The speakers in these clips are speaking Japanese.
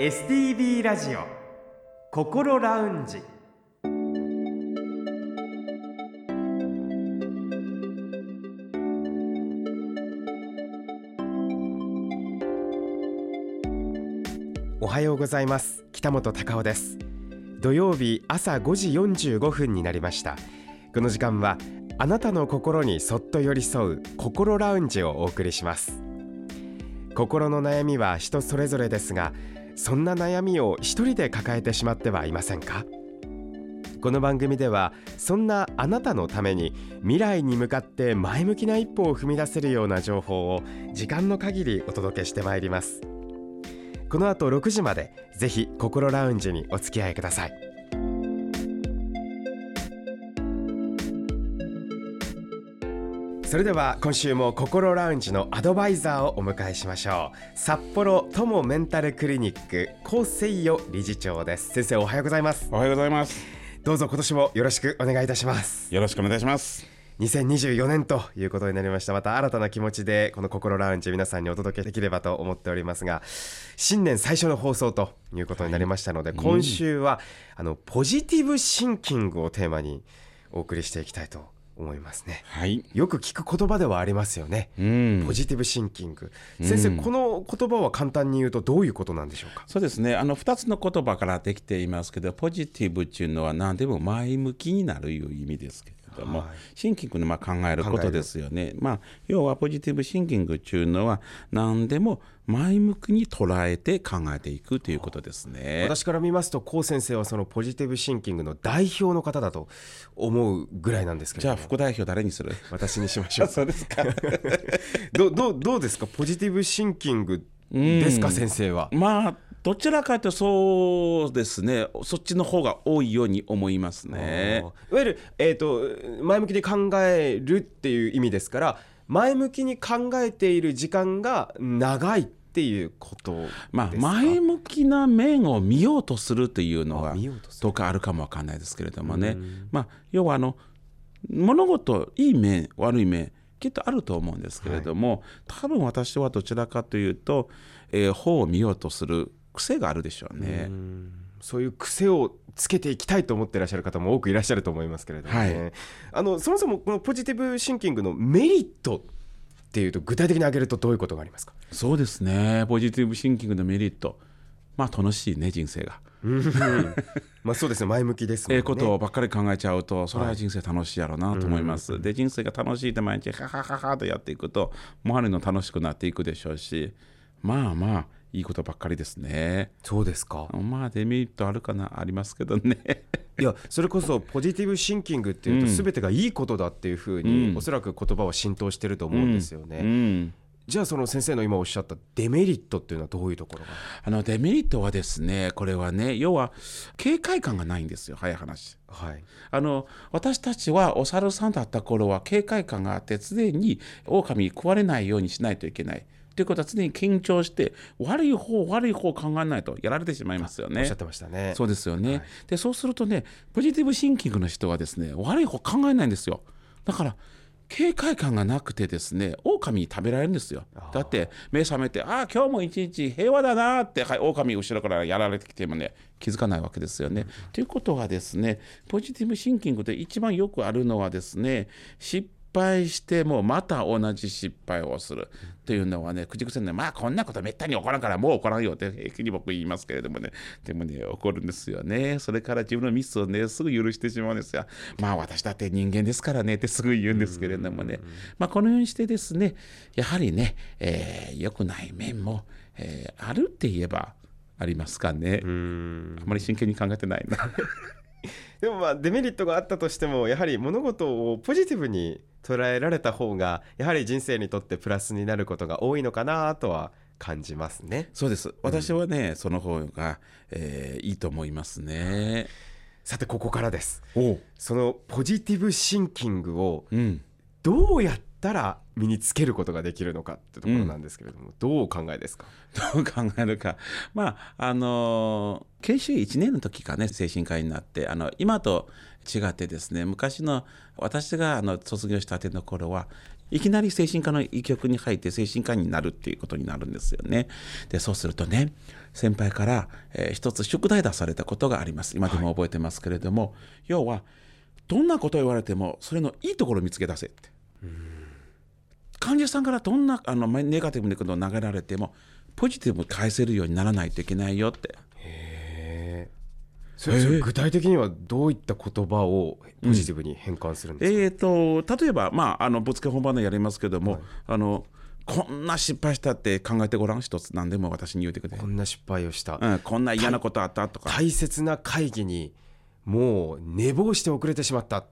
STB ラジオ心ラウンジ。おはようございます。北本隆夫です。土曜日朝5時45分になりました。この時間はあなたの心にそっと寄り添う心ラウンジをお送りします。心の悩みは人それぞれですがそんな悩みを一人で抱えてしまってはいませんか？この番組ではそんなあなたのために未来に向かって前向きな一歩を踏み出せるような情報を時間の限りお届けしてまいります。この後6時までぜひ心ラウンジにお付き合いください。それでは今週も心ラウンジのアドバイザーをお迎えしましょう。札幌友メンタルクリニック高誠代理事長です。先生おはようございます。おはようございます。どうぞ今年もよろしくお願いいたします。よろしくお願いします2024年ということになりました。また新たな気持ちでこの心ラウンジ皆さんにお届けできればと思っておりますが新年最初の放送ということになりましたので、はい、今週は、あのポジティブシンキングをテーマにお送りしていきたいと思いますね、はい、よく聞く言葉ではありますよね、うん、ポジティブシンキング先生、うん、この言葉は簡単に言うとどういうことなんでしょうか？そうですね。あの2つの言葉からできていますけどポジティブっていうのは何でも前向きになるいう意味ですけども、はい、シンキングのまあ考えることですよね。まあ、要はポジティブシンキングっていうのは何でも前向きに捉えて考えていくということですね。私から見ますと高先生はそのポジティブシンキングの代表の方だと思うぐらいなんですけどじゃあ副代表誰にする？私にしましょう。そうですか。どどどうですか？ポジティブシンキングですか？先生は。まあどちらかというとそうですねそっちの方が多いように思いますね。いわゆる、えーと、前向きに考えるっていう意味ですから前向きに考えている時間が長いっていうことまあ、前向きな面を見ようとするというのはどうかあるかもわかんないですけれどもね、まあ、要はあの物事いい面悪い面きっとあると思うんですけれども、はい、多分私はどちらかというと、えー、本を見ようとする癖があるでしょうね。うそういう癖をつけていきたいと思っていらっしゃる方も多くいらっしゃると思いますけれども、ね。はい、あのそもそもこのポジティブシンキングのメリットっていうと具体的に挙げるとどういうことがありますか？そうですね。ポジティブシンキングのメリット。まあ楽しいね人生が。まあそうですね前向きですね。ええことばっかり考えちゃうとそれは人生楽しいやろうなと思います。はい、で人生が楽しいって毎日ハハハハとやっていくと周りの楽しくなっていくでしょうし。まあまあいいことばっかりですね。そうですか。まあデメリットあるかなありますけどね。いやそれこそポジティブシンキングっていうと全てがいいことだっていうふうに、うん、おそらく言葉は浸透してると思うんですよね。うんうんじゃあその先生の今おっしゃったデメリットっていうのはどういうところが？あのデメリットはですねこれはね要は警戒感がないんですよ早い話。はい、あの私たちはお猿さんだった頃は警戒感があって常に狼に食われないようにしないといけない。ということは常に緊張して悪い方悪い方考えないとやられてしまいますよね。おっしゃってましたね。そうですよね。はい、でそうするとねポジティブシンキングの人はですね悪い方考えないんですよ。だから警戒感がなくてですね狼に食べられるんですよ。だって目覚めてああ今日も一日平和だなって、はい、狼後ろからやられてきてもね気づかないわけですよね。ということはですねポジティブシンキングで一番よくあるのはですね失敗してもまた同じ失敗をするというのはね口癖でまあこんなことめったに起こらんからもう起こらんよって平気に僕言いますけれどもね。でもね起こるんですよね。それから自分のミスをねすぐ許してしまうんですよ。まあ私だって人間ですからねってすぐ言うんですけれどもね。まあこのようにしてですねやはりね、えー、良くない面も、えー、あるって言えばありますかね。あまり真剣に考えてないなでもまあデメリットがあったとしてもやはり物事をポジティブに捉えられた方がやはり人生にとってプラスになることが多いのかなとは感じますね。そうです。私はね、うん、その方が、えー、いいと思いますね。さてここからです。そのポジティブシンキングをどうやってったら身につけることができるのかってところなんですけれども、うん、どうお考えですか？どう考えるか。まああの研修1年の時かね精神科医になってあの今と違ってですね昔の私があの卒業したての頃はいきなり精神科の医局に入って精神科医になるっていうことになるんですよね。でそうするとね先輩から、えー一つ宿題出されたことがあります。今でも覚えてますけれども、要はどんなことを言われてもそれのいいところを見つけ出せって。患者さんからどんなあのまネガティブなことを投げられてもポジティブに返せるようにならないといけないよって。へえそれ具体的にはどういった言葉をポジティブに変換するんですか、えー、と例えば、まあ、あのぶつけ本番でやりますけども、あのこんな失敗したって考えてごらん一つ。何でも私に言うてくれ、こんな失敗をした、うん、こんな嫌なことあったとか。大切な会議にもう寝坊して遅れてしまった、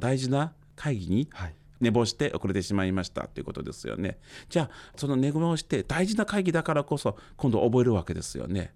大事な会議にはい、寝坊して遅れてしまいましたということですよね。じゃあその寝坊して大事な会議だからこそ今度覚えるわけですよね。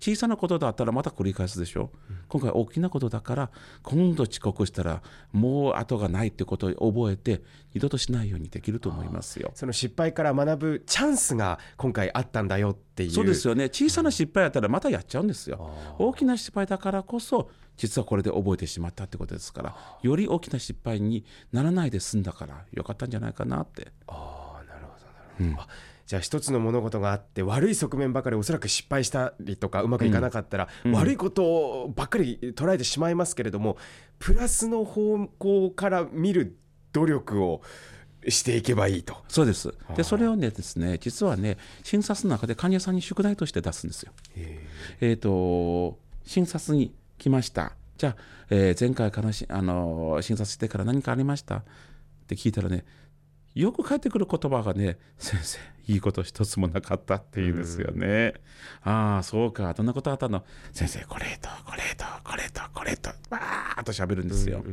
小さなことだったらまた繰り返すでしょ、今回大きなことだから今度遅刻したらもう後がないってことを覚えて二度としないようにできると思いますよ。その失敗から学ぶチャンスが今回あったんだよっていう。そうですよね。小さな失敗やったらまたやっちゃうんですよ。あ大きな失敗だからこそ実はこれで覚えてしまったってことですからより大きな失敗にならないで済んだからよかったんじゃないかなって。あーなるほどなるほど、あじゃあ一つの物事があって悪い側面ばかりおそらく失敗したりとかうまくいかなかったら、悪いことばっかり捉えてしまいますけれどもプラスの方向から見る努力をしていけばいいと。そうです。でそれをねですね実はね診察の中で患者さんに宿題として出すんですよ。えー、と診察に来ました。じゃあ、えー前回からし、あのー診察してから何かありました？って聞いたらねよく返ってくる言葉がね 先生いいこと一つもなかったっていうんですよね、ああそうか。どんなことあったの？先生これとこれとこれとこれとバーッと喋るんですよ、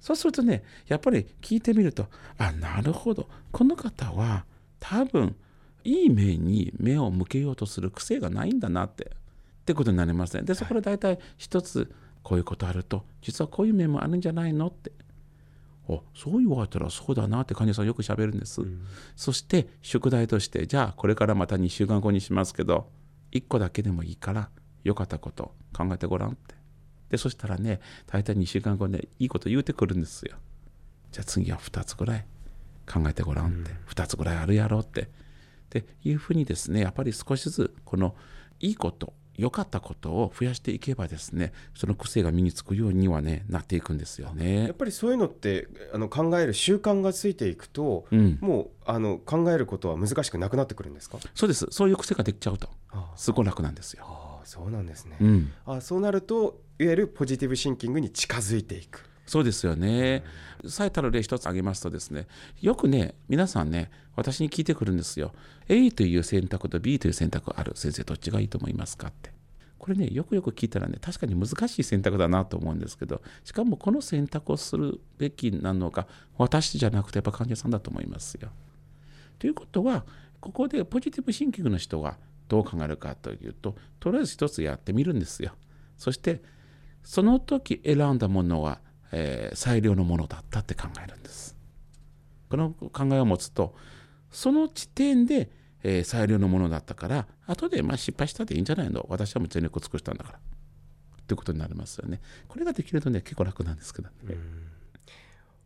そうするとねやっぱり聞いてみるとあなるほど。この方は多分いい面に目を向けようとする癖がないんだなって。ってことになりますね。でそこで大体一つこういうことあると実はこういう面もあるんじゃないのって。おそう言われたらそうだなって患者さんよくしゃべるんです、そして宿題としてじゃあこれからまた2週間後にしますけど1個だけでもいいから良かったこと考えてごらんって。でそしたらね大体2週間後ねいいこと言うてくるんですよ。じゃあ次は2つぐらい考えてごらんって、2つぐらいあるやろって。っていうふうにですねやっぱり少しずつこのいいこと良かったことを増やしていけばですねその癖が身につくようにはねなっていくんですよやねっ。ぱりそういうのってあの考える習慣がついていくと、うん、もうあの考えることは難しくなくなってくるんですか？そうです。そういう癖ができちゃうとあすごい楽なんですよ。あそうなんですね、うん、あそうなるといわゆるポジティブシンキングに近づいていくそうですよね。最たる例一つ挙げますとですね、よくね、皆さんね、私に聞いてくるんですよ。A という選択と B という選択ある。先生、どっちがいいと思いますかって。これね、よくよく聞いたらね、確かに難しい選択だなと思うんですけど、しかもこの選択をするべきなのが、私じゃなくてやっぱ患者さんだと思いますよ。ということは、ここでポジティブシンキングの人がどう考えるかというと、とりあえず一つやってみるんですよ。そして、その時選んだものは、えー最良のものだったって考えるんです。この考えを持つと、その時点で、えー最良のものだったから、後でまあ失敗したっていいんじゃないの私はもう全力を尽くしたんだから。ってことになりますよね。これができるとね、結構楽なんですけどね。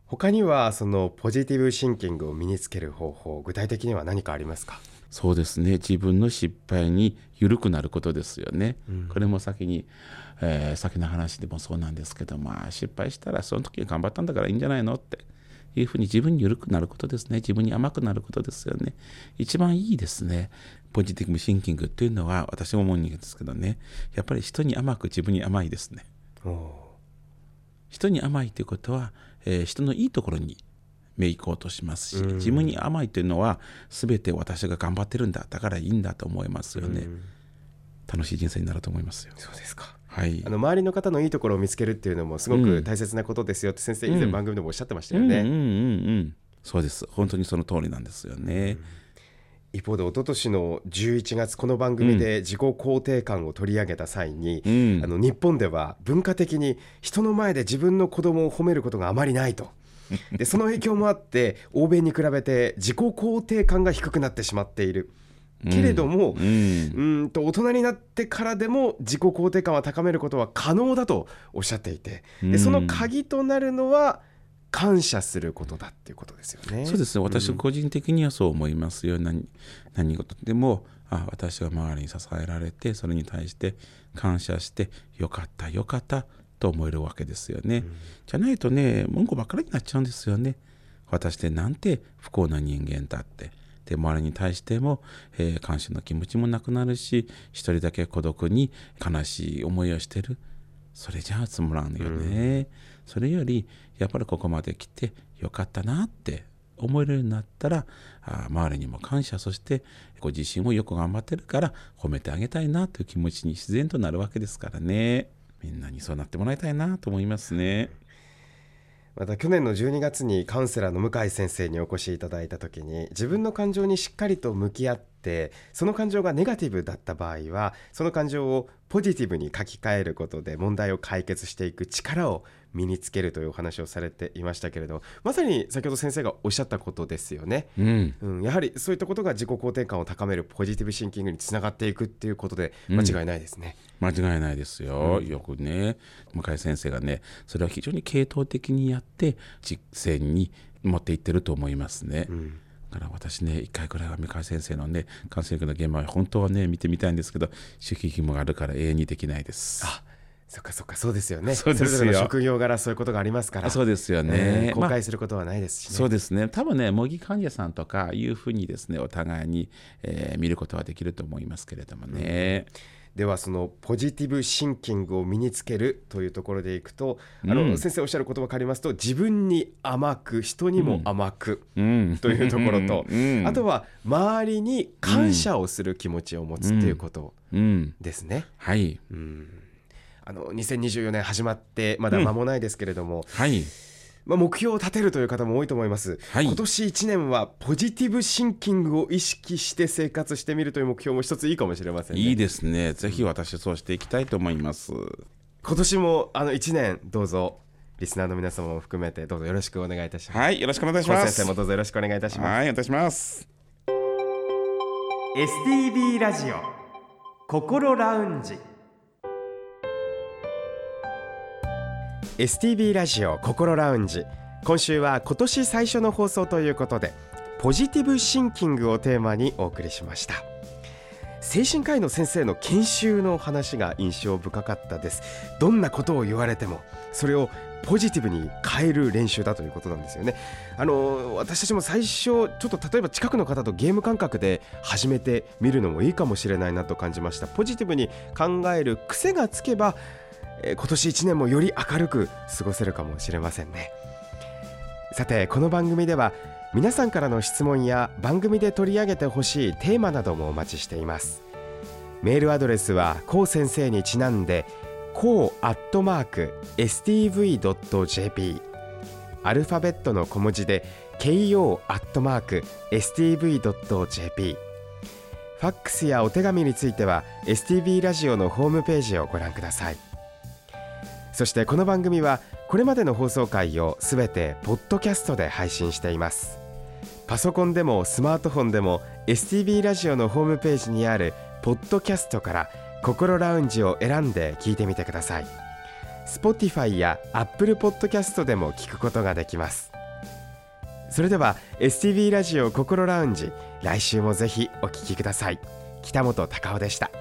他にはそのポジティブシンキングを身につける方法具体的には何かありますか？そうですね。自分の失敗に緩くなることですよね、これも先に、えー先の話でもそうなんですけどまあ失敗したらその時頑張ったんだからいいんじゃないのって。いうふうに自分に緩くなることですね。自分に甘くなることですよね。一番いいですね。ポジティブシンキングっていうのは私も思うんですけどね。やっぱり人に甘く自分に甘いですね。人に甘いということは、えー人のいいところに目行こうとしますし、うん。自分に甘いというのは全て私が頑張ってるんだ。だからいいんだと思いますよね、うん。楽しい人生になると思いますよ。そうですか。はい。あの周りの方のいいところを見つけるっていうのもすごく大切なことですよって先生以前番組でもおっしゃってましたよね、うんうんうん。うんそうです。本当にその通りなんですよね、一方で一昨年の11月この番組で自己肯定感を取り上げた際に、うん。あの日本では文化的に人の前で自分の子供を褒めることがあまりないと。でその影響もあって欧米に比べて自己肯定感が低くなってしまっている。けれども、うん。うーんと大人になってからでも自己肯定感は高めることは可能だとおっしゃっていて。うん。でその鍵となるのは感謝することだっていうことですよね。そうですね。私個人的にはそう思いますよ、何何事でもあ私が周りに支えられてそれに対して感謝してよかったよかったと思えるわけですよね、うん、じゃないとね文句ばっかりになっちゃうんですよね。私ってなんて不幸な人間だって。で周りに対しても、えー、感謝の気持ちもなくなるし一人だけ孤独に悲しい思いをしてる。それじゃあつまらんよね、うん、それよりやっぱりここまで来てよかったなって思えるようになったらあ周りにも感謝そしてご自身もよく頑張ってるから褒めてあげたいなという気持ちに自然となるわけですからねみんなにそうなってもらいたいなと思いますね。また去年の12月にカウンセラーの向井先生にお越しいただいた時に自分の感情にしっかりと向き合ってその感情がネガティブだった場合はその感情をポジティブに書き換えることで問題を解決していく力を身につけるというお話をされていましたけれどまさに先ほど先生がおっしゃったことですよね、うん、うん、やはりそういったことが自己肯定感を高めるポジティブシンキングにつながっていくっていうことで間違いないですね、うん、間違いないですよ、うん、よくね向井先生がねそれは非常に系統的にやって実践に持っていってると思いますね。うん。だから私ね、一回くらいは三河先生のね、感染力の現場は本当はね、見てみたいんですけど、守秘義務があるから永遠にできないです。あそっかそっかそうですよね。それぞれの職業柄そういうことがありますから。そうですよね、えー、公開することはないですし、ね。まあ、そうですね。多分ね模擬患者さんとかいうふうにですねお互いに、えー、見ることはできると思いますけれどもね、うん。ではそのポジティブシンキングを身につけるというところでいくと、あの先生おっしゃる言葉借りますと自分に甘く人にも甘くというところと、あとは周りに感謝をする気持ちを持つっていうことですね。はい、うんあの2024年始まってまだ間もないですけれども、うん、はい。まあ、目標を立てるという方も多いと思います、はい、今年1年はポジティブシンキングを意識して生活してみるという目標も一ついいかもしれません、ね、いいですね。ぜひ私そうしていきたいと思います。今年もあの1年どうぞリスナーの皆様も含めてどうぞよろしくお願いいたします。はいよろしくお願いします。先生もどうぞよろしくお願いいたします。はいお願いします。STB ラジオ心ラウンジ STB ラジオ心ラウンジ。今週は今年最初の放送ということでポジティブシンキングをテーマにお送りしました。精神科医の先生の研修の話が印象深かったです。どんなことを言われてもそれをポジティブに変える練習だということなんですよね。あの私たちも最初ちょっと例えば近くの方とゲーム感覚で始めてみるのもいいかもしれないなと感じました。ポジティブに考える癖がつけば今年1年もより明るく過ごせるかもしれませんね。さてこの番組では皆さんからの質問や番組で取り上げてほしいテーマなどもお待ちしています。メールアドレスはこう先生にちなんでこうアットマーク stv.jp アルファベットの小文字で ko アットマーク stv.jp ファックスやお手紙については STV ラジオのホームページをご覧ください。そしてこの番組はこれまでの放送回をすべてポッドキャストで配信しています。パソコンでもスマートフォンでも STB ラジオのホームページにあるポッドキャストから心ラウンジを選んで聞いてみてください。Spotify や Apple Podcast でも聞くことができます。それでは STB ラジオ心ラウンジ来週もぜひお聞きください。北本隆夫でした。